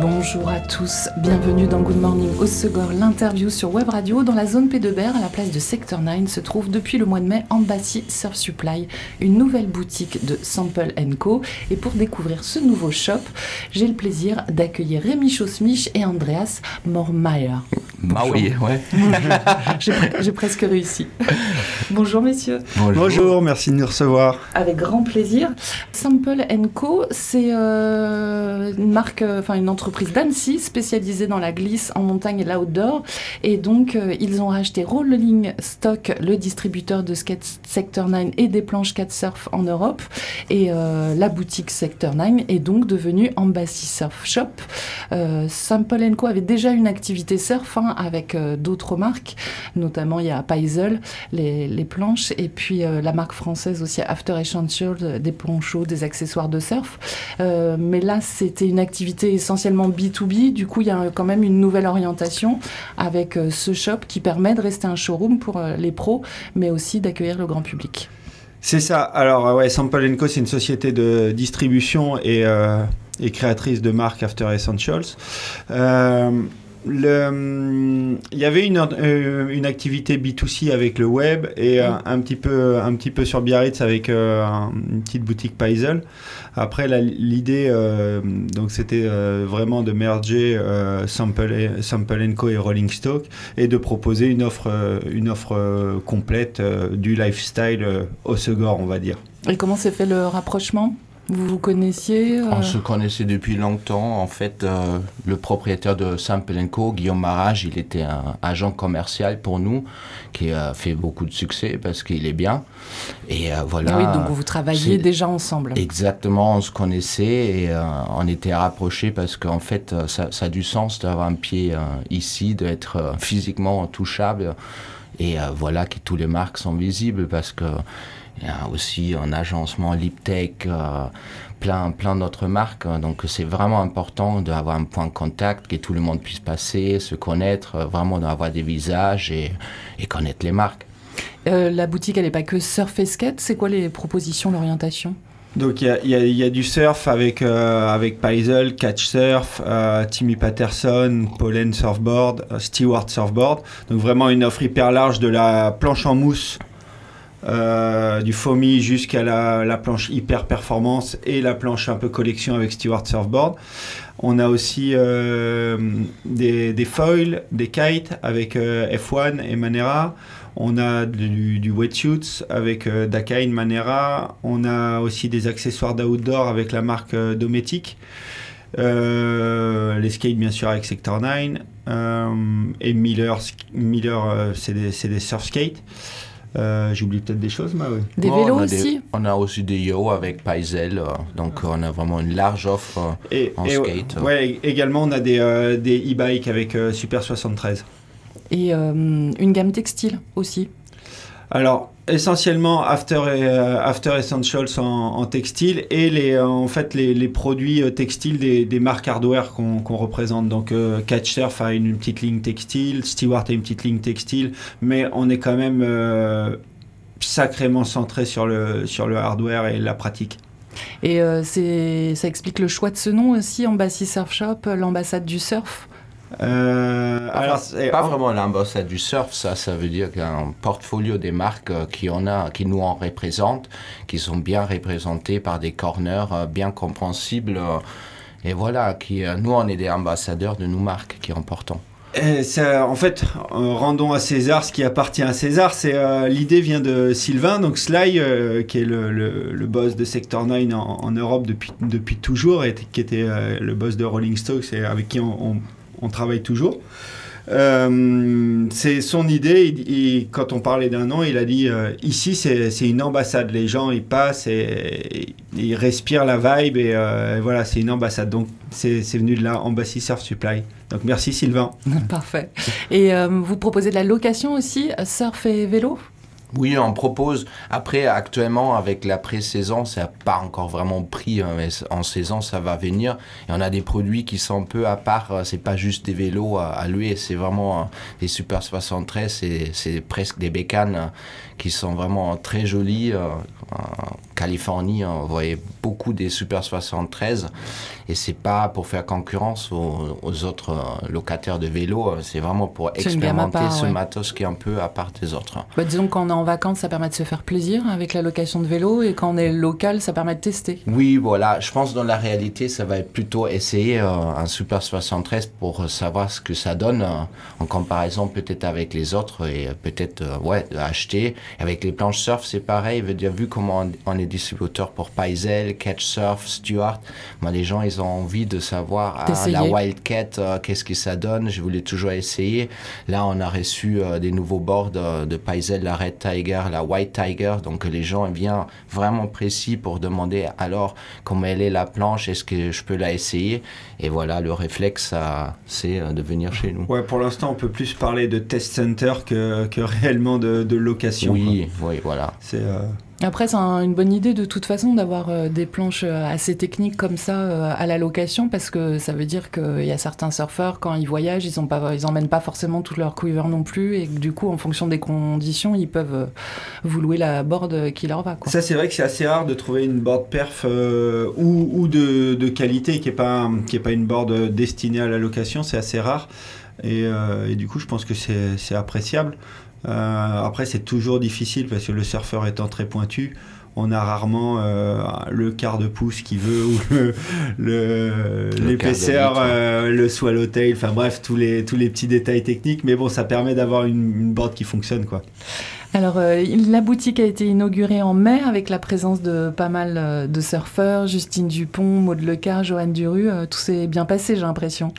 Bonjour à tous, bienvenue dans Good Morning Osegor, l'interview sur Web Radio. Dans la zone P2BR, à la place de Sector 9, se trouve depuis le mois de mai Embassy Surf Supply, une nouvelle boutique de Sample Co. Et pour découvrir ce nouveau shop, j'ai le plaisir d'accueillir Rémi Chaussmich et Andreas Ah oui, ouais. J'ai presque réussi. Bonjour messieurs. Bonjour. merci de nous recevoir. Avec grand plaisir. Sample Co, c'est euh, une marque, euh, enfin une entreprise d'Annecy spécialisée dans la glisse en montagne et l'outdoor. Et donc euh, ils ont racheté Rolling Stock, le distributeur de skate Sector 9 et des planches 4 surf en Europe. Et la boutique Sector 9 est donc devenue Embassy Surf Shop. Sample Co avait déjà une activité surf. Hein, avec euh, d'autres marques, notamment il y a Paisel, les, planches, et puis euh, la marque française aussi After Essentials, des ponchos, des accessoires de surf. Euh, mais là, c'était une activité essentiellement B2B, du coup, il y a quand même une nouvelle orientation avec ce shop qui permet de rester un showroom pour les pros, mais aussi d'accueillir le grand public. C'est ça. Alors, ouais, Sample Co, c'est une société de distribution et, et créatrice de marques After Essentials. Le, il y avait une, euh, une, activité B2C avec le web et euh, un, petit peu, un petit peu sur Biarritz avec euh, une petite boutique Paisel. Après, l'idée, donc c'était vraiment de merger Sample, Sample Co et Rolling Stock et de proposer une offre, une offre complète du lifestyle au Segor, on va dire. Et comment s'est fait le rapprochement? Vous vous connaissiez euh On se connaissait depuis longtemps. En fait, euh, le propriétaire de Sample Co, Guillaume Marage, il était un agent commercial pour nous, qui a fait beaucoup de succès parce qu'il est bien. Et euh, voilà. Oui, donc vous travailliez déjà ensemble. Exactement, on se connaissait et on était rapprochés parce qu'en fait, ça, ça, a du sens d'avoir un pied ici, d'être physiquement touchable. Et voilà que tous les marques sont visibles parce que il y a aussi un agencement Liptech, euh, plein, plein d'autres marques. Donc c'est vraiment important d'avoir un point de contact, que tout le monde puisse passer, se connaître, euh, vraiment d'avoir des visages et, et connaître les marques. Euh, la boutique, elle n'est pas que surf et skate. C'est quoi les propositions, l'orientation? Donc il y, y, y a, du surf avec, euh, avec Paisel, Catch Surf, euh, Timmy Patterson, Pollen Surfboard, Stewart Surfboard. Donc vraiment une offre hyper large de la planche en mousse euh, du foamy jusqu'à la, planche hyper performance et la planche un peu collection avec Stewart Surfboard. On a aussi euh, des, foils, des kites avec euh, F1 et Manera. On a du, du wetsuits avec Dakai et Manera. On a aussi des accessoires d'outdoor avec la marque Dometic. les skates bien sûr avec Sector 9 et Miller, Miller c'est des, des surf skates. Euh, J'oublie peut-être des choses, mais oui. Des vélos aussi On a aussi des yo avec Paisel, euh, donc on a vraiment une large offre euh, et, en skate. Ouais, également on a des e-bikes avec Super 73. Et une gamme textile aussi alors, essentiellement After, euh, After Essentials en, textile et les, euh, en fait les, produits euh, textiles des, marques hardware qu'on représente. Donc, Catch Surf a une, petite ligne textile, Stewart a une petite ligne textile, mais on est quand même sacrément centré sur le, sur le hardware et la pratique. Et ça explique le choix de ce nom aussi, Embassy Surf Shop, l'ambassade du surf? Euh, alors, pas vraiment l'ambassade du surf, ça, ça veut dire qu'un portfolio des marques euh, qui, en a, qui nous en représentent, qui sont bien représentés par des corners euh, bien compréhensibles. et voilà, qui, nous, on est des ambassadeurs de nos marques, qui est important. en fait, rendons à César ce qui appartient à César. C'est l'idée vient de Sylvain, donc Sly, qui est le, le, boss de Sector 9 en, Europe depuis, depuis toujours, et qui était le boss de Rolling Stones et avec qui on, on on travaille toujours. Euh, c'est son idée. Et, quand on parlait d'un nom, il a dit euh, ici c'est une ambassade. Les gens ils passent et, ils respirent la vibe et, euh, voilà c'est une ambassade. Donc c'est venu de là, Embassy Surf Supply. Donc merci Sylvain. Parfait. Et vous proposez de la location aussi, surf et vélo? Oui, on propose. Après, actuellement, avec la pré-saison, ça n'a pas encore vraiment pris. Hein, mais en saison, ça va venir. Et on a des produits qui sont un peu à part. Euh, c'est pas juste des vélos à, à louer. C'est vraiment euh, des Super 73. C'est presque des bécanes euh, qui sont vraiment très jolies. En Californie, on voyait beaucoup des Super 73. Et c'est pas pour faire concurrence aux, autres locataires de vélos. C'est vraiment pour expérimenter ce matos qui est un peu à part des autres. Bah, disons qu'on en vacances, ça permet de se faire plaisir avec la location de vélo et quand on est local, ça permet de tester. Oui, voilà. Je pense dans la réalité, ça va être plutôt essayer euh, un Super 73 pour savoir ce que ça donne euh, en comparaison peut-être avec les autres et peut-être euh, ouais acheter. Avec les planches surf, c'est pareil. Veut dire vu comment on, est distributeur pour Paisel, Catch Surf, Stuart, moi les gens ils ont envie de savoir ah, la Wildcat, qu'est-ce que ça donne? Je voulais toujours essayer. Là, on a reçu des nouveaux boards de Paisel, la Red Tiger, la White Tiger. Donc les gens viennent vraiment précis pour demander alors comment elle est la planche, est-ce que je peux la essayer? Et voilà, le réflexe, c'est euh, de venir chez nous. Ouais, pour l'instant, on peut plus parler de test center que, que réellement de, de location. Oui, oui, voilà. C'est euh, après, c'est une bonne idée de toute façon d'avoir euh, des planches euh, assez techniques comme ça euh, à la location parce que ça veut dire qu'il y a certains surfeurs, quand ils voyagent, ils n'emmènent pas, pas forcément tout leur quiver non plus et du coup, en fonction des conditions, ils peuvent vous louer la board qui leur va. Ça, c'est vrai que c'est assez rare de trouver une board perf ou, de, qualité qui n'est pas, pas une board destinée à la location, c'est assez rare. Et, et, du coup, je pense que c'est appréciable. Euh, après, c'est toujours difficile parce que le surfeur étant très pointu, on a rarement euh, le quart de pouce qui veut ou l'épaisseur, le, euh, le swallowtail, enfin bref, tous les, tous les petits détails techniques. Mais bon, ça permet d'avoir une, une board qui fonctionne. quoi. Alors, la boutique a été inaugurée en mai avec la présence de pas mal de surfeurs, Justine Dupont, Maud Lecar, Joanne Duru. tout s'est bien passé, j'ai l'impression.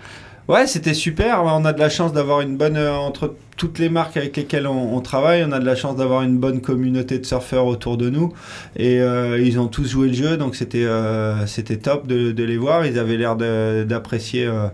Ouais, c'était super. On a de la chance d'avoir une bonne entre toutes les marques avec lesquelles on, travaille, on a de la chance d'avoir une bonne communauté de surfeurs autour de nous. Et euh, ils ont tous joué le jeu, donc c'était euh, c'était top de, les voir. Ils avaient l'air d'apprécier euh,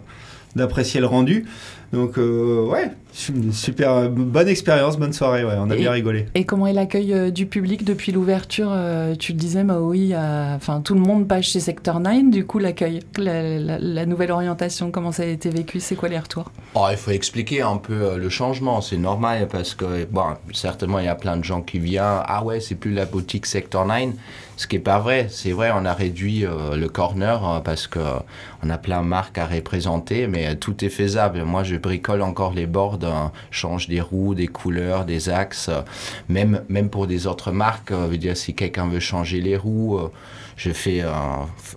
d'apprécier le rendu. Donc ouais, super bonne expérience, bonne soirée, ouais, on a bien rigolé. Et comment est l'accueil du public depuis l'ouverture Tu le disais, Maui, enfin tout le monde passe chez Sector 9, du coup l'accueil, la, nouvelle orientation, comment ça a été vécu, c'est quoi les retours? Oh, Il faut expliquer un peu le changement c'est normal parce que, bon, certainement, il y a plein de gens qui viennent. Ah ouais, c'est plus la boutique Sector 9. Ce qui n'est pas vrai. C'est vrai, on a réduit euh, le corner hein, parce que on a plein de marques à représenter, mais tout est faisable. Moi, je bricole encore les bords, hein, change des roues, des couleurs, des axes. même, même pour des autres marques, euh, veut dire, si quelqu'un veut changer les roues, euh, je fais,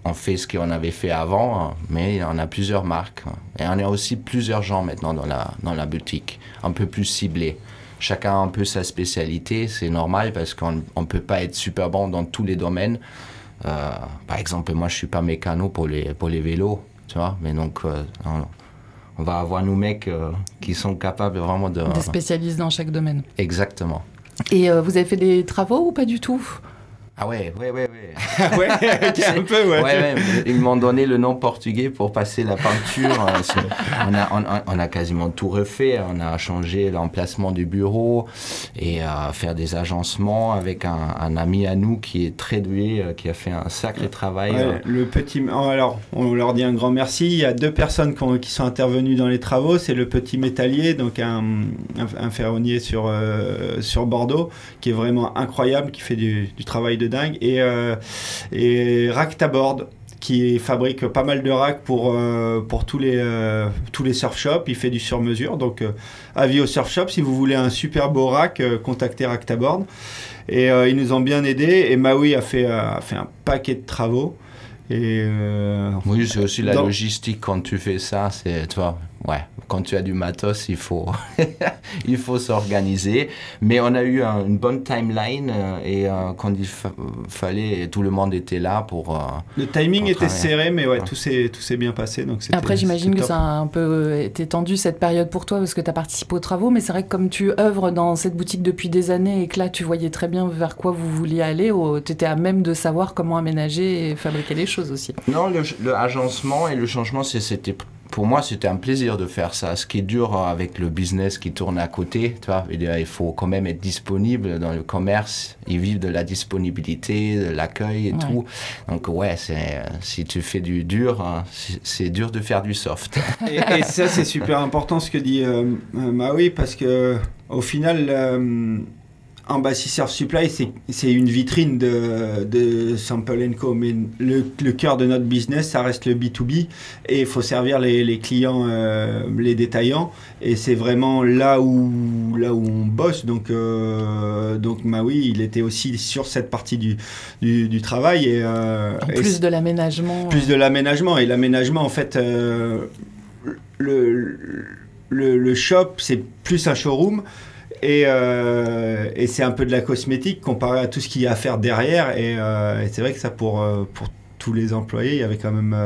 on fait ce qu'on avait fait avant, hein, mais on a plusieurs marques. Et on a aussi plusieurs gens maintenant dans la, dans la boutique, un peu plus ciblés chacun a un peu sa spécialité, c'est normal parce qu'on ne peut pas être super bon dans tous les domaines. Euh, par exemple, moi je suis pas mécano pour les, pour les vélos, tu vois, mais donc euh, on, va avoir nos mecs euh, qui sont capables vraiment de... Des spécialistes dans chaque domaine. Exactement. Et vous avez fait des travaux ou pas du tout? Ah ouais, ouais, ouais, ouais. ouais, un peu, ouais. ouais, Ils m'ont donné le nom portugais pour passer la peinture. on, a, on, a quasiment tout refait. On a changé l'emplacement du bureau et à faire des agencements avec un, ami à nous qui est très doué, euh, qui a fait un sacré travail. Euh. le petit, oh, alors, on leur dit un grand merci. Il y a deux personnes qui, sont intervenues dans les travaux. C'est le petit métallier, donc un, un, ferronnier sur, euh, sur Bordeaux, qui est vraiment incroyable, qui fait du, du travail de dingue. Et, euh, et Ractaboard, qui fabrique pas mal de racks pour, euh, pour tous, les, euh, tous les surf shops. Il fait du sur-mesure. Donc, avis au surf shop, si vous voulez un super beau rack, contactez Ractaboard. Et ils nous ont bien aidés. Et Maui a fait, a fait un paquet de travaux. Et oui, c'est aussi la logistique quand tu fais ça. C'est, toi, ouais, quand tu as du matos, il faut, il faut s'organiser. Mais on a eu une bonne timeline euh, et euh, quand il fallait, tout le monde était là pour. Euh, le timing était serré, mais ouais, tout s'est tout s'est bien passé. Donc Après, j'imagine que ça a un peu été tendu cette période pour toi parce que tu as participé aux travaux, mais c'est vrai que comme tu œuvres dans cette boutique depuis des années et que là, tu voyais très bien vers quoi vous vouliez aller, tu étais à même de savoir comment aménager et fabriquer les choses aussi. Non, le, le agencement et le changement, c'était pour moi, c'était un plaisir de faire ça. Ce qui est dur avec le business qui tourne à côté, tu vois, il faut quand même être disponible dans le commerce. Ils vivent de la disponibilité, de l'accueil et tout. Donc ouais, c'est si tu fais du dur, hein, c'est dur de faire du soft. Et, ça, c'est super important ce que dit euh, Maui parce que au final. Euh, Embassy Surf Supply, c'est une vitrine de, de Sample Co. Mais le, le, cœur de notre business, ça reste le B2B. Et il faut servir les, les clients, euh, les détaillants. Et c'est vraiment là où, là où on bosse. Donc, euh, donc bah oui, il était aussi sur cette partie du, du, du travail. Et, euh, plus de l'aménagement. Plus de l'aménagement. Et l'aménagement, en fait, euh, le, le, le shop, c'est plus un showroom. Euh, et, c'est un peu de la cosmétique comparé à tout ce qu'il y a à faire derrière. Et, euh, c'est vrai que ça, pour, euh, pour tous les employés, il y avait quand même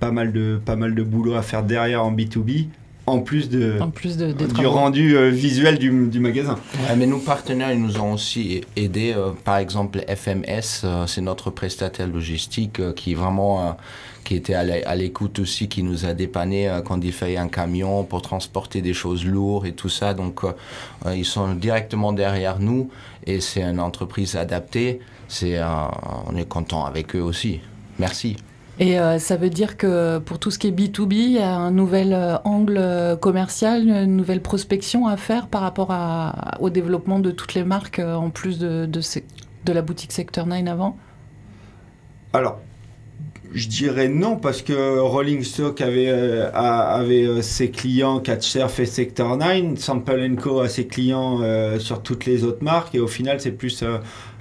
pas, mal de, pas mal de boulot à faire derrière en B2B. En plus, de, en plus de, du rendu visuel du, du magasin. mais nos partenaires, ils nous ont aussi aidés. par exemple, FMS, c'est notre prestataire logistique qui vraiment qui était à l'écoute aussi, qui nous a dépanné euh, quand il fallait un camion pour transporter des choses lourdes et tout ça. Donc, euh, euh, ils sont directement derrière nous et c'est une entreprise adaptée. C'est, on est content avec eux aussi. Merci. Et ça veut dire que pour tout ce qui est B2B, il y a un nouvel angle commercial, une nouvelle prospection à faire par rapport à, au développement de toutes les marques en plus de, de, de la boutique Sector 9 avant? Alors, je dirais non parce que Rolling Stock avait, euh, avait euh, ses clients Catchsurf et Sector 9, Sample Co a ses clients euh, sur toutes les autres marques et au final c'est plus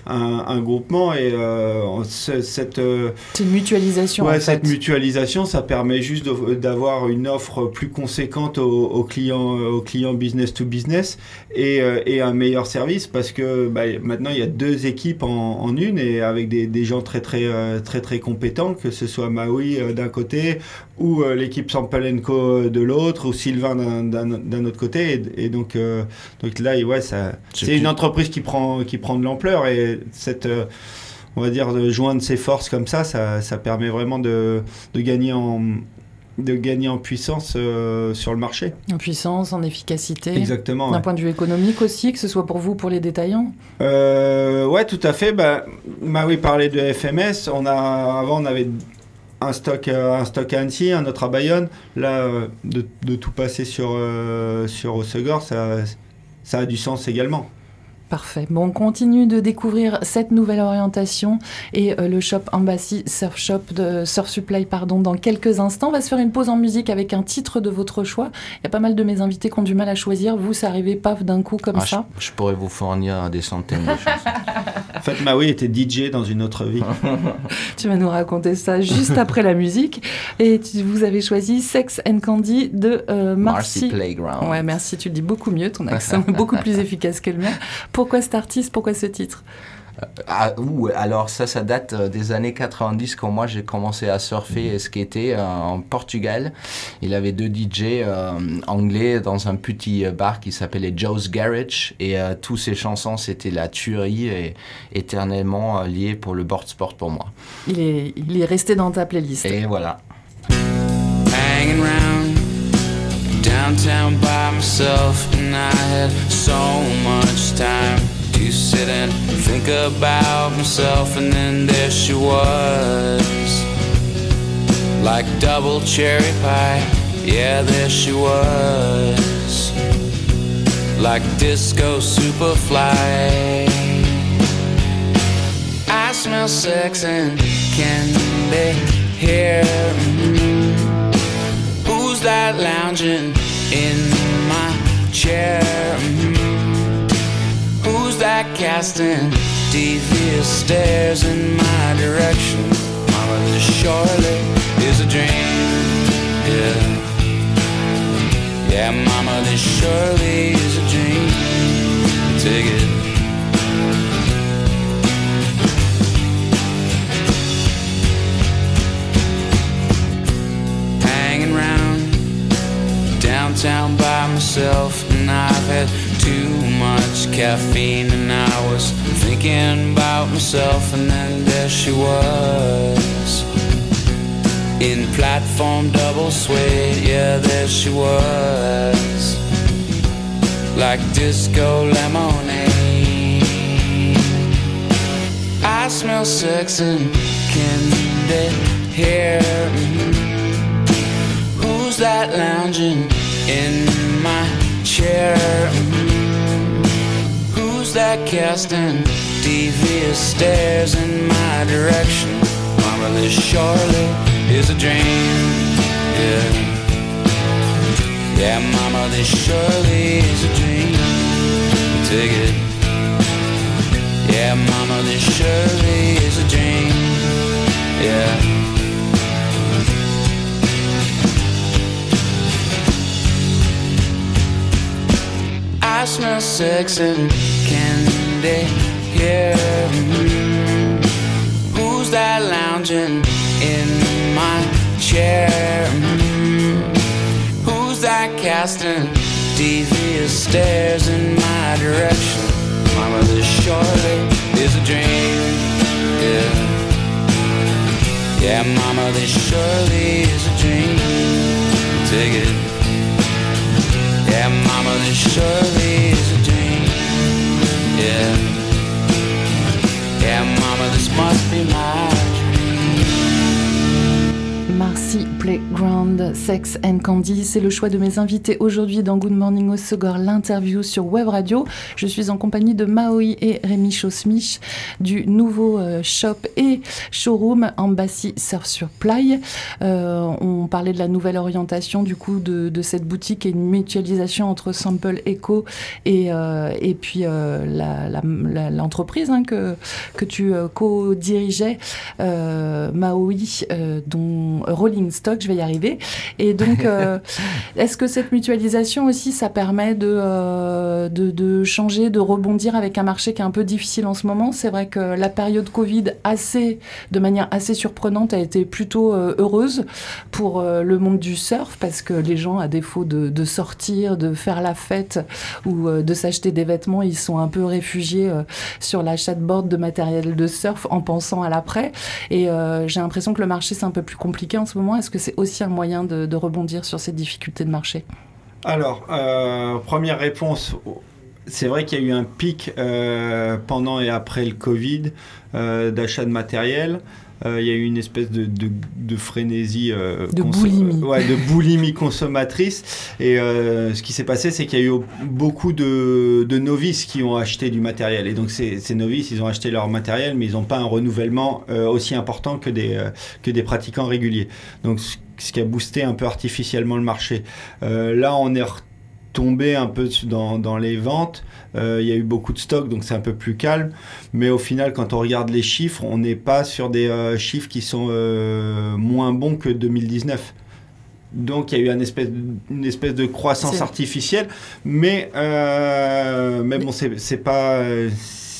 un, groupement et euh, cette euh, une mutualisation ouais, cette mutualisation ça permet juste d'avoir une offre plus conséquente aux, clients aux clients business to business et, euh, et un meilleur service parce que bah, maintenant il y a deux équipes en, en une et avec des, des, gens très très très très compétents que ce soit Maui d'un côté ou l'équipe Sample Co de l'autre ou Sylvain d'un autre côté et, donc donc là ouais ça c'est une entreprise qui prend qui prend de l'ampleur et cette euh, on va dire de joindre ses forces comme ça, ça, ça permet vraiment de, de, gagner en de gagner en puissance euh, sur le marché. En puissance, en efficacité. Exactement. D'un point de vue économique aussi, que ce soit pour vous, pour les détaillants. Euh, ouais, tout à fait. Bah, oui parlait de FMS. On a avant, on avait un stock, euh, un à Annecy, un autre à Bayonne. Là, de, de tout passer sur sur Osegor, ça a du sens également. Parfait. Bon, on continue de découvrir cette nouvelle orientation et euh, le shop Embassy Surf Shop de Surf Supply pardon, dans quelques instants. On va se faire une pause en musique avec un titre de votre choix. Il y a pas mal de mes invités qui ont du mal à choisir. Vous, ça arrivait paf d'un coup comme ah, ça je, pourrais vous fournir des centaines de choses. en fait, Maui était DJ dans une autre vie. tu vas nous raconter ça juste après la musique. Et vous avez choisi Sex and Candy de euh, Marcy. Playground. Ouais, merci. Tu le dis beaucoup mieux. Ton accent est beaucoup plus efficace que le mien. Pourquoi cet artiste Pourquoi ce titre euh, ah, alors ça, ça date euh, des années 90 quand moi j'ai commencé à surfer et skater euh, en Portugal. Il avait deux DJ anglais dans un petit bar qui s'appelait Joe's Garage et tous ses chansons c'était la tuerie et éternellement lié pour le board sport pour moi. Il est, il est resté dans ta playlist. Et voilà. Downtown by myself, and I had so much time to sit and think about myself, and then there she was, like double cherry pie. Yeah, there she was, like disco superfly. I smell sex and candy here. Mm-hmm. Who's that lounging? In my chair. Mm-hmm. Who's that casting devious stares in my direction? Mama, this surely is a dream. Yeah, yeah, Mama, this surely is a dream. Take it. Myself, and I've had too much caffeine, and I was thinking about myself, and then there she was in platform double suede. Yeah, there she was, like disco lemonade. I smell sex and candy here. Mm. Who's that lounging in my chair? Who's that casting devious stares in my direction? Mama, this surely is a dream. Yeah. Yeah, mama, this surely is a dream. Take it. Yeah, mama, this surely is a dream. Yeah. Sex and candy here. Mm. Who's that lounging in my chair? Mm. Who's that casting devious stares in my direction? Mama, this surely is a dream. Yeah. Yeah, mama, this surely is a dream. Take it. Yeah, mama, surely is a dream. Yeah. Yeah, mama, this must be my Marcy Playground, Sex and Candy, c'est le choix de mes invités aujourd'hui dans Good Morning au l'interview sur Web Radio. Je suis en compagnie de Maoi et Rémi Chosmich du nouveau euh, shop et showroom Embassy Surf sur Play. Euh, on parlait de la nouvelle orientation du coup de, cette boutique et une mutualisation entre Sample Echo et, euh, et puis l'entreprise la, la, hein, que, que tu co-dirigeais, Maoi, dont rolling stock, je vais y arriver. Et donc, euh, est-ce que cette mutualisation aussi, ça permet de, euh, de, de, changer, de rebondir avec un marché qui est un peu difficile en ce moment? C'est vrai que la période Covid, assez, de manière assez surprenante, a été plutôt euh, heureuse pour le monde du surf parce que les gens, à défaut de, de sortir, de faire la fête ou de s'acheter des vêtements, ils sont un peu réfugiés sur l'achat de board de matériel de surf en pensant à l'après. Et j'ai l'impression que le marché, c'est un peu plus compliqué en ce moment. Est-ce que c'est aussi un moyen de, rebondir sur ces difficultés de marché? Alors, euh, première réponse. C'est vrai qu'il y a eu un pic euh, pendant et après le Covid euh, d'achat de matériel. Euh, il y a eu une espèce de, de, de frénésie euh, de, boulimie. Ouais, de boulimie consommatrice. Et euh, ce qui s'est passé c'est qu'il y a eu beaucoup de, novices qui ont acheté du matériel. Et donc ces, ces, novices ils ont acheté leur matériel mais ils n'ont pas un renouvellement euh, aussi important que des, euh, que des pratiquants réguliers. Donc ce qui a boosté un peu artificiellement le marché. Là on est tombé un peu dans, dans les ventes. Euh, il y a eu beaucoup de stocks, donc c'est un peu plus calme. Mais au final, quand on regarde les chiffres, on n'est pas sur des euh, chiffres qui sont euh, moins bons que 2019. Donc il y a eu une espèce, une espèce de croissance artificielle, mais, mais bon, c'est pas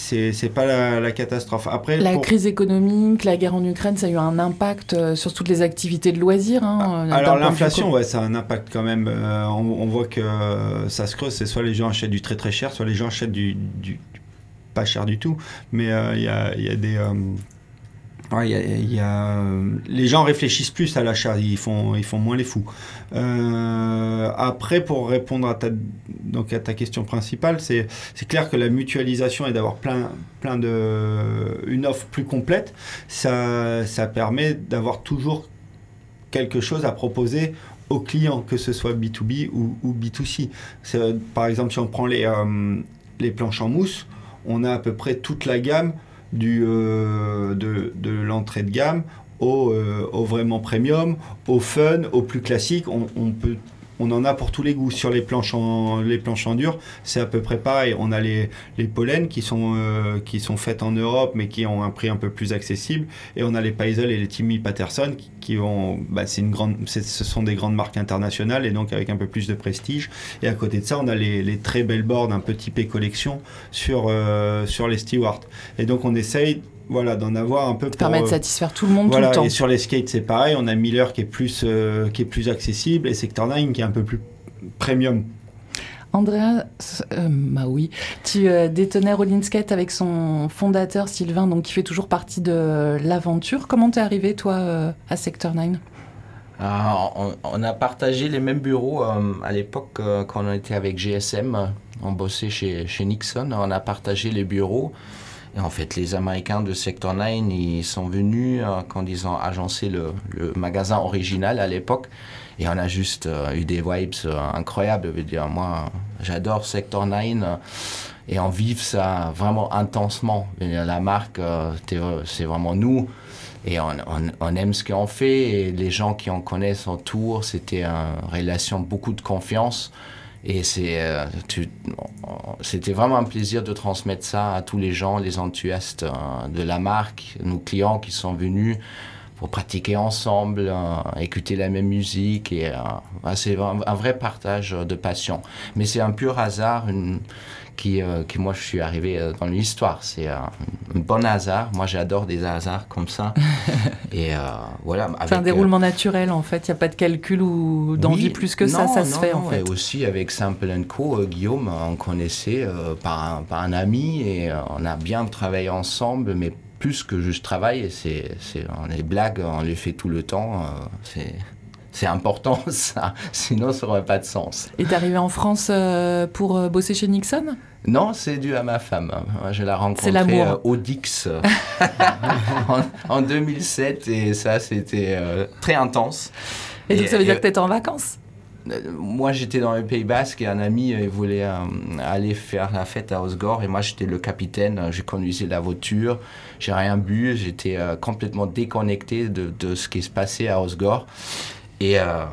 c'est pas la, la, catastrophe. Après, la pour... crise économique, la guerre en Ukraine, ça a eu un impact euh, sur toutes les activités de loisirs. Hein, ah, alors l'inflation, ouais, ça a un impact quand même. Euh, on, on, voit que euh, ça se creuse. C'est soit les gens achètent du très très cher, soit les gens achètent du, du, pas cher du tout. Mais il euh, y, a, y, a, des A, les gens réfléchissent plus à l'achat, ils font, ils font moins les fous. Euh, après, pour répondre à ta, question principale, c'est clair que la mutualisation et d'avoir plein, plein une offre plus complète, ça, permet d'avoir toujours quelque chose à proposer aux clients, que ce soit B2B ou, ou B2C. Par exemple, si on prend les, euh, les planches en mousse, on a à peu près toute la gamme du, euh, de, l'entrée de gamme au, euh, au, vraiment premium, au fun, au plus classique. On, on, peut, on en a pour tous les goûts. Sur les planches en, les planches en dur, c'est à peu près pareil. On a les, les pollens qui sont, euh, qui sont faites en Europe, mais qui ont un prix un peu plus accessible. Et on a les Paisel et les Timmy Patterson qui, ont, bah, c'est une grande, ce sont des grandes marques internationales et donc avec un peu plus de prestige. Et à côté de ça, on a les, les très belles boards un peu typées collection sur, euh, sur les Stewart. Et donc on essaye voilà, d'en avoir un peu pour permettre de satisfaire tout le monde voilà, tout le temps. Et sur les skates, c'est pareil. On a Miller qui est plus euh, qui est plus accessible et Sector 9 qui est un peu plus premium. Andrea, euh, bah oui, tu euh, détenais Rolling Skate avec son fondateur Sylvain, donc qui fait toujours partie de l'aventure. Comment t'es arrivé toi euh, à Sector 9 Ah, on, a partagé les mêmes bureaux euh, à l'époque euh, quand on était avec GSM. On bossait chez, chez Nixon. On a partagé les bureaux. En fait, les Américains de Sector 9, ils sont venus euh, quand ils ont agencé le, magasin original à l'époque. Et on a juste eu des vibes incroyables. Je veux dire, moi, j'adore Sector 9 et on vit ça vraiment intensement. La marque, c'est vraiment nous et on, aime ce qu'on fait et les gens qui en connaissent autour, c'était une relation beaucoup de confiance. Et c'est, euh, c'était vraiment un plaisir de transmettre ça à tous les gens, les enthousiastes euh, de la marque, nos clients qui sont venus pour pratiquer ensemble, euh, écouter la même musique. Et c'est un, un, vrai partage de passion. Mais c'est un pur hasard, une, qui, euh, qui moi je suis arrivé euh, dans l'histoire. C'est un bon hasard. Moi j'adore des hasards comme ça. et euh, voilà. C'est un déroulement naturel en fait. Il n'y a pas de calcul ou d'envie plus que ça. Ça se fait en fait. Et aussi avec Simple Co, Guillaume, on connaissait par, un, par un ami et on a bien travaillé ensemble, mais plus que juste travail. C'est, c'est, on les blagues, on les fait tout le temps. c'est c'est important ça, sinon ça n'aurait pas de sens. Et t'es arrivé en France euh, pour euh, bosser chez Nixon? Non, c'est dû à ma femme. Je l'ai rencontrée euh, au Dix en, 2007 et ça c'était très intense. Et, donc ça veut dire que tu étais en vacances? Moi, j'étais dans le Pays Basque et un ami voulait aller faire la fête à Osgore et moi, j'étais le capitaine. Je conduisais la voiture, j'ai rien bu, j'étais complètement déconnecté de, de, ce qui se passait à Osgore. Et euh,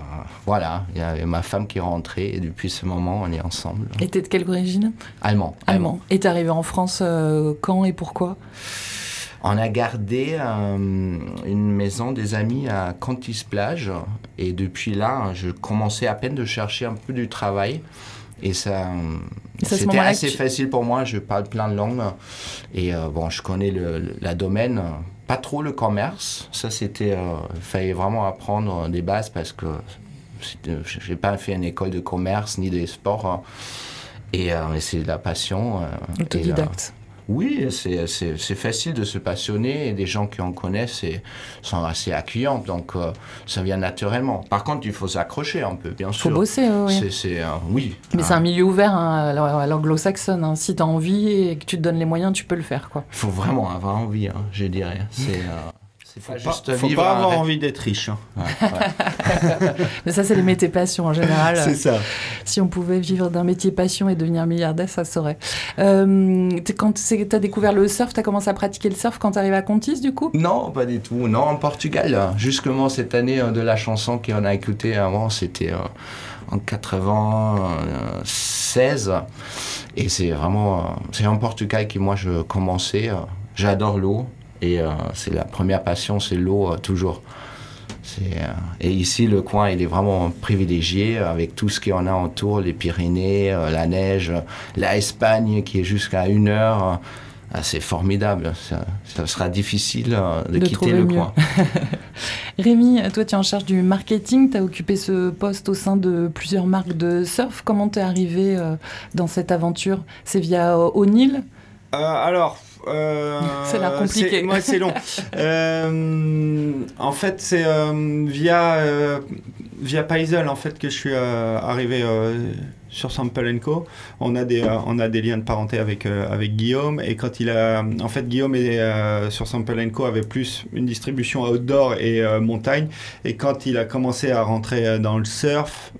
voilà, il y avait ma femme qui est rentrée et depuis ce moment, on est ensemble. Et t'es de quelle origine? Allemand. Allemand. Et t'es arrivé en France euh, quand et pourquoi? On a gardé euh, une maison des amis à Cantis-Plage et depuis là, je commençais à peine de chercher un peu du travail. Et ça, c'était assez facile pour moi. Je parle plein de langues et bon, je connais le, la domaine pas trop le commerce. Ça, c'était. Euh, il fallait vraiment apprendre des bases parce que j'ai pas fait une école de commerce ni des sports. Hein. Et, euh, c'est la passion. Euh, Autodidacte. Oui, c'est facile de se passionner et des gens qui en connaissent sont assez accueillants, donc euh, ça vient naturellement. Par contre, il faut s'accrocher un peu, bien sûr. Il faut bosser, oui. Oui. Mais c'est un milieu ouvert hein, à l'anglo-saxonne. Hein. Si tu as envie et que tu te donnes les moyens, tu peux le faire. Il faut vraiment avoir envie, hein, je dirais. C'est. Euh, il faut pas, juste faut pas avoir envie d'être riche. Hein. Mais ça, c'est les métiers passion en général. c'est ça. Si on pouvait vivre d'un métier passion et devenir milliardaire, ça serait. Euh, quand tu as découvert le surf, tu as commencé à pratiquer le surf quand tu arrives à Contis, du coup? Non, pas du tout. Non, en Portugal. Justement, cette année euh, de la chanson qu'on a écoutée avant, c'était euh, en 96. Et c'est vraiment. c'est en Portugal que moi, je commençais. J'adore l'eau. Et euh, c'est la première passion, c'est l'eau euh, toujours. Euh, et ici, le coin, il est vraiment privilégié avec tout ce qu'il y en a autour, les Pyrénées, la neige, la Espagne qui est jusqu'à une heure. Ah, c'est formidable. Ça, sera difficile de, quitter le coin. Rémi, toi, tu es en charge du marketing. Tu as occupé ce poste au sein de plusieurs marques de surf. Comment tu es arrivé dans cette aventure? C'est via O'Neill? Alors, euh, c'est l'air compliqué. Moi, c'est long. Euh, en fait, c'est euh, via, via Paisel en fait, que je suis arrivé sur Sample Co. On a des, on a des liens de parenté avec, avec Guillaume. Et quand il a. En fait, Guillaume est, sur Sample Co. avait plus une distribution outdoor et montagne. Et quand il a commencé à rentrer dans le surf,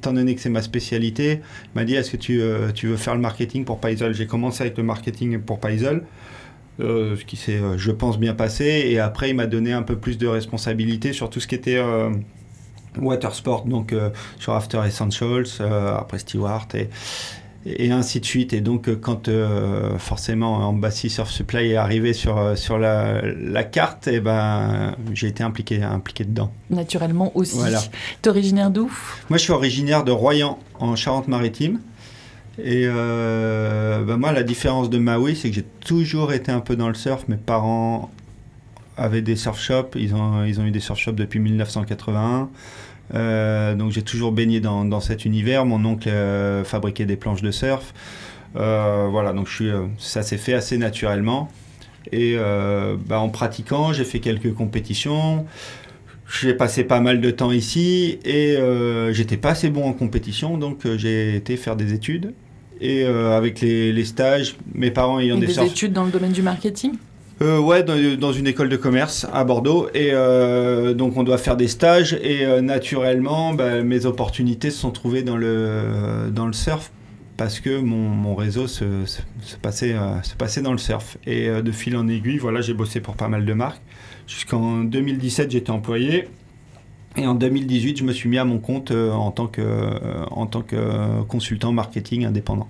étant donné que c'est ma spécialité, il m'a dit est-ce que tu, euh, tu, veux faire le marketing pour Paisol J'ai commencé avec le marketing pour Paisol, euh, ce qui s'est, euh, je pense, bien passé. Et après, il m'a donné un peu plus de responsabilité sur tout ce qui était watersport, donc sur After Essentials, après Stewart et, et ainsi de suite. Et donc, euh, quand euh, forcément Embassy Surf Supply est arrivé sur, euh, sur la, la carte, et eh ben, j'ai été impliqué, impliqué dedans. Naturellement aussi. Voilà. Tu es originaire d'où? Moi, je suis originaire de Royan, en Charente-Maritime. Et ben moi, la différence de Maui, c'est que j'ai toujours été un peu dans le surf. Mes parents avaient des surf shops. Ils ont, ils ont eu des surf shops depuis 1981. Euh, donc j'ai toujours baigné dans, dans, cet univers. Mon oncle euh, fabriquait des planches de surf. Euh, voilà, donc je suis, ça s'est fait assez naturellement. Et bah, en pratiquant, j'ai fait quelques compétitions. j'ai passé pas mal de temps ici et euh, j'étais pas assez bon en compétition, donc euh, j'ai été faire des études. Et euh, avec les, les stages, mes parents ayant Et des des surf- études dans le domaine du marketing? Euh, ouais, dans, une école de commerce à Bordeaux. Et euh, donc, on doit faire des stages. Et euh, naturellement, bah, mes opportunités se sont trouvées dans le, dans le surf parce que mon, mon réseau se, passait, euh, passait dans le surf. Et de fil en aiguille, voilà, j'ai bossé pour pas mal de marques. Jusqu'en 2017, j'étais employé. Et en 2018, je me suis mis à mon compte en tant que, en tant que consultant marketing indépendant.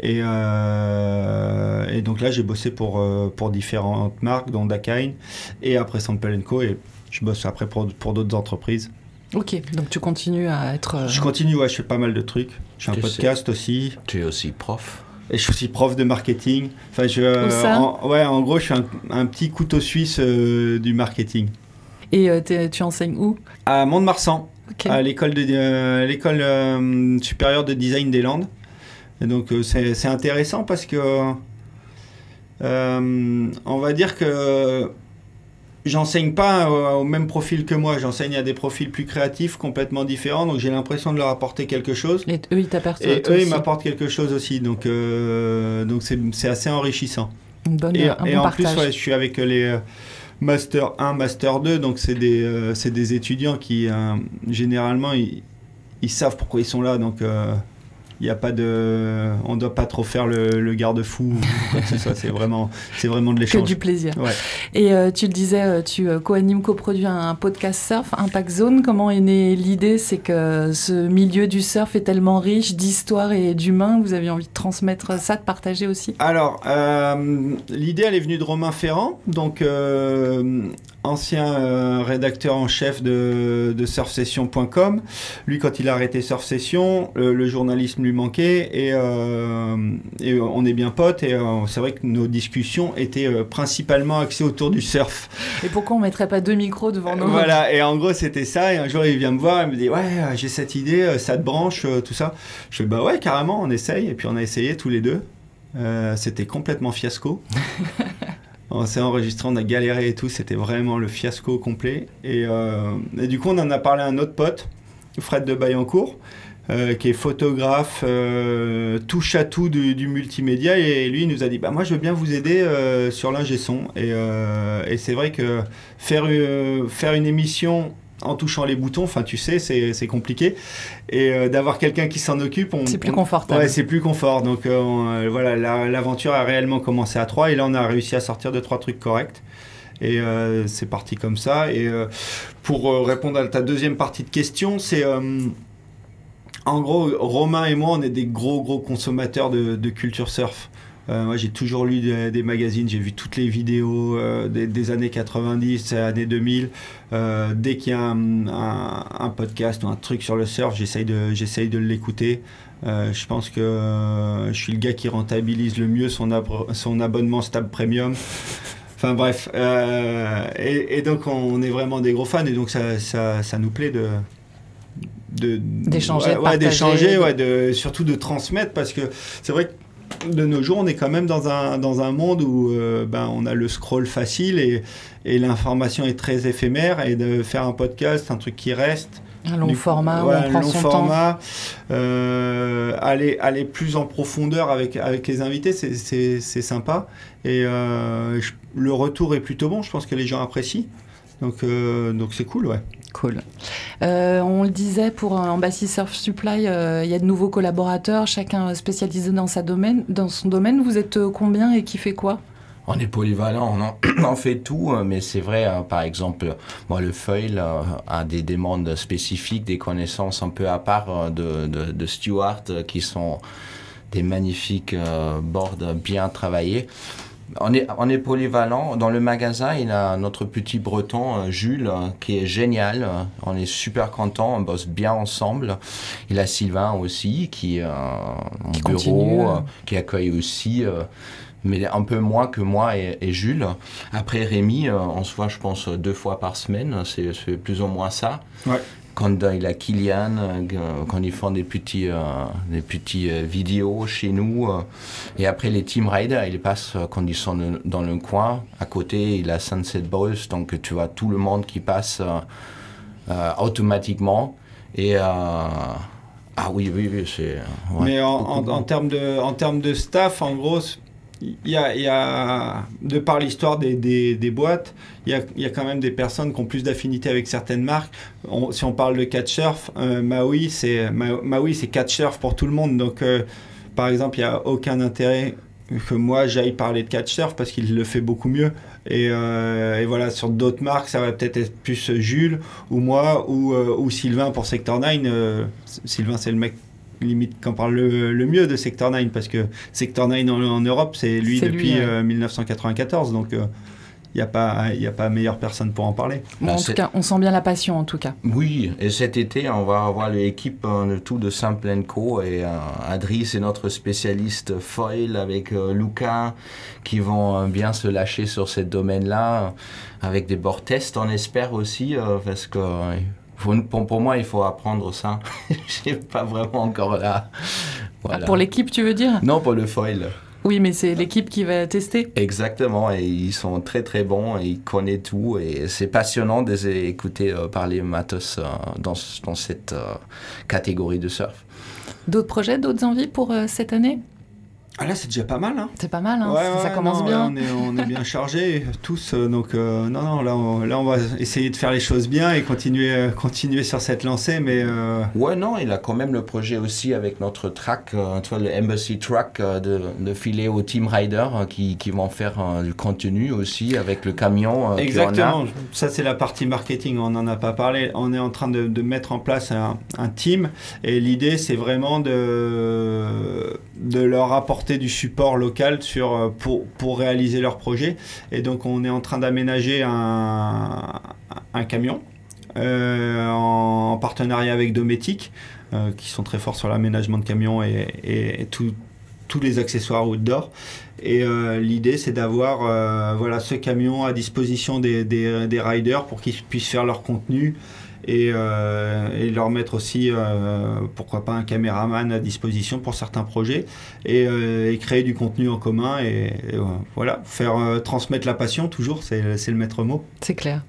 Et, euh, et donc là, j'ai bossé pour, euh, pour différentes marques, dont Dakine et après Sample Co. Et je bosse après pour, pour d'autres entreprises. Ok, donc tu continues à être. euh, Je continue, ouais, je fais pas mal de trucs. J'ai un Tu podcast aussi. Tu es aussi prof. Et je suis aussi prof de marketing. Enfin, je, en, ouais, en gros, je suis un, un petit couteau suisse euh, du marketing. Et euh, tu enseignes où? À Mont-de-Marsan, à l'école de, euh, l'école euh, supérieure de design des Landes. Et donc euh, c'est intéressant parce que euh, on va dire que j'enseigne pas au, au même profil que moi, j'enseigne à des profils plus créatifs, complètement différents, donc j'ai l'impression de leur apporter quelque chose. Et eux, ils t'apportent Et eux, ils m'apportent quelque chose aussi, donc euh, donc c'est assez enrichissant. Une bonne, Et, un et bon en partage. plus, ouais, je suis avec les Master 1, Master 2, donc c'est des, euh, des étudiants qui, généralement, ils, ils savent pourquoi ils sont là, donc il n'y a pas de... On ne doit pas trop faire le, le garde-fou, que c'est vraiment, c'est vraiment de que l'échange. du plaisir. Ouais. Et euh, tu le disais, euh, tu euh, co-animes, coproduis un podcast surf, Impact Zone. Comment est née l'idée? C'est que ce milieu du surf est tellement riche d'histoire et d'humains. Vous avez envie de transmettre ça, de partager aussi? Alors, euh, l'idée, elle est venue de Romain Ferrand, donc euh, ancien euh, rédacteur en chef de, de surfsession.com. Lui, quand il a arrêté Surf Session, le, le journalisme lui manquait et, euh, et on est bien potes. Et euh, c'est vrai que nos discussions étaient euh, principalement axées autour du surf. Et pourquoi on mettrait pas deux micros devant nous? Voilà, et en gros, c'était ça. Et un jour, il vient me voir, il me dit Ouais, euh, j'ai cette idée, euh, ça te branche, euh, tout ça. Je fais Bah ouais, carrément, on essaye. Et puis, on a essayé tous les deux. Euh, c'était complètement fiasco. on s'est enregistré, on a galéré et tout. C'était vraiment le fiasco complet. Et, euh, et du coup, on en a parlé à un autre pote, Fred de Bayancourt. euh, qui est photographe, euh, touche à tout du, multimédia, et lui il nous a dit bah moi je veux bien vous aider euh, sur l'ingé son. Et, c'est vrai que faire une émission en touchant les boutons, enfin tu sais, c'est compliqué. Et euh, d'avoir quelqu'un qui s'en occupe, on, C'est plus on- confortable. Ouais, c'est plus confort. Donc euh, on- euh, voilà, la- l'aventure a réellement commencé à trois, et là on a réussi à sortir de trois trucs corrects. Et euh, c'est parti comme ça. Et pour répondre à ta deuxième partie de question, c'est en gros, Romain et moi, on est des gros, gros consommateurs de, de culture surf. Euh, moi, j'ai toujours lu des, des magazines, j'ai vu toutes les vidéos euh, des, des années 90, années 2000. Euh, dès qu'il y a un, un- un podcast ou un truc sur le surf, j'essaye de, j'essaye de l'écouter. Euh, je pense que euh, je suis le gars qui rentabilise le mieux son, abonnement Stab Premium. Enfin bref, euh, et, et donc on est vraiment des gros fans et donc ça, ça, ça nous plaît de de- D'échanger, ouais, de ouais, partager, d'échanger, ouais, de, surtout de transmettre parce que c'est vrai que de nos jours on est quand même dans un, dans un monde où euh, ben, on a le scroll facile et, et l'information est très éphémère et de faire un podcast, un truc qui reste, Un long du- format ouais, on un prend long son temps. format, euh, aller, aller plus en profondeur avec, avec les invités, c'est- sympa. Et euh, je- le retour est plutôt bon, je pense que les gens apprécient. Donc donc c'est cool, ouais. Cool. Euh, on le disait pour Embassy Surf Supply, euh, il y a de nouveaux collaborateurs, chacun spécialisé dans, sa domaine, dans son domaine. Vous êtes euh, combien et qui fait quoi? On est polyvalent, on fait tout, mais c'est vrai, euh, par exemple, moi, le euh, a des demandes spécifiques, des connaissances un peu à part de, de, de Stewart, qui sont des magnifiques boards bien travaillés. On est, on est polyvalent. Dans le magasin, il a notre petit breton, euh, Jules, euh, qui est génial. Euh, On est super content, on bosse bien ensemble. Il a Sylvain aussi, qui est euh, en Qui bureau, continue, euh, qui accueille aussi. euh, mais un peu moins que moi et, et Jules. Après Rémi, euh, on se voit, je pense, deux fois par semaine. C'est c'est plus ou moins ça. Ouais. Quand il a Kylian, euh, quand ils font des petits, euh, des petits euh, vidéos chez nous. et après les Team Riders, ils passent quand ils sont dans le coin. À côté, il a Sunset Bruce, donc tu vois tout le monde qui passe. automatiquement. Et ah oui, oui, oui, c'est. Mais en, en, termes de, en termes de staff, en gros, y a, y a, de par l'histoire des, des, boîtes, il y, a, y, a, quand même des personnes qui ont plus d'affinité avec certaines marques. si on parle de catch surf, euh, Maui, c'est Maui, c'est pour tout le monde. Donc, euh, par exemple, il n'y a aucun intérêt que moi j'aille parler de catch surf parce qu'il le fait beaucoup mieux. Et, euh, et voilà, sur d'autres marques, ça va peut-être être plus Jules ou moi ou, ou Sylvain pour Sector 9. Sylvain, c'est le mec limite qu'on parle le, mieux de Sector 9 parce que Sector 9 en, Europe, c'est lui depuis 1994. Euh, donc. il euh, n'y a, pas, y a pas meilleure personne pour en parler. en tout cas, on sent bien la passion en tout cas. Oui, et cet été, on va avoir l'équipe de tout de Simple Co. Et euh, Adri, c'est notre spécialiste foil avec Lucas qui vont bien se lâcher sur ce domaine-là avec des bords tests, on espère aussi, parce que pour, pour, moi, il faut apprendre ça. Je n'ai pas vraiment encore là. Voilà. pour l'équipe, tu veux dire? Non, pour le foil. Oui, mais c'est l'équipe qui va tester. Exactement, et ils sont très très bons, et ils connaissent tout, et c'est passionnant de les écouter euh, parler matos euh, dans, dans, cette euh, catégorie de surf. D'autres projets, d'autres envies pour cette année? Ah là, c'est déjà pas mal. Hein. C'est pas mal, hein. ça commence bien. on, est, on est, bien chargés, tous. Euh, donc, euh, non, non, là on, là, on va essayer de faire les choses bien et continuer, euh, continuer sur cette lancée. Mais, Ouais, non, il a quand même le projet aussi avec notre track, tu vois, le Embassy Track, de, de, filer au Team Rider qui, qui vont faire du contenu aussi avec le camion. Exactement, ça c'est la partie marketing, on n'en a pas parlé. On est en train de, de mettre en place un, un team et l'idée c'est vraiment de, de leur apporter du support local euh, pour, réaliser leur projet. Et donc on est en train d'aménager un, camion euh, en partenariat avec Dometic, euh, qui sont très forts sur l'aménagement de camions et, tous les accessoires outdoor. Et l'idée, c'est d'avoir voilà, ce camion à disposition des riders pour qu'ils puissent faire leur contenu euh, et, leur mettre aussi, euh, pourquoi pas, un caméraman à disposition pour certains projets et, euh, créer du contenu en commun et, voilà, faire transmettre la passion toujours, c'est le maître mot. C'est clair.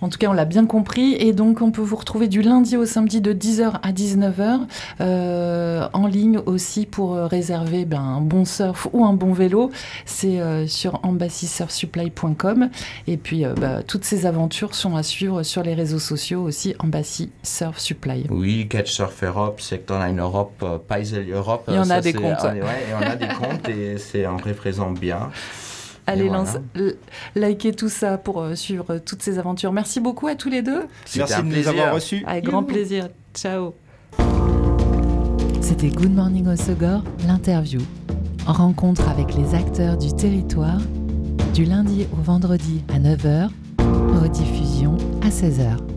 En tout cas, on l'a bien compris et donc on peut vous retrouver du lundi au samedi de 10h à 19h en ligne aussi pour réserver ben, un bon surf ou un bon vélo. C'est sur embassysurfsupply.com et puis bah, toutes ces aventures sont à suivre sur les réseaux sociaux aussi Embassy Surf Supply. Oui, Catch Surf Europe, Sector 9 Europe, euh, Paisel Europe. Il y en a des comptes. Ouais, et on a des comptes et c'est on représente bien. Allez, lance, likez tout ça pour euh, suivre toutes ces aventures. Merci beaucoup à tous les deux. Merci de nous avoir reçus. Avec grand plaisir. Ciao. C'était Good Morning Osogor, l'interview. En rencontre avec les acteurs du territoire, du lundi au vendredi à 9h, rediffusion à 16h.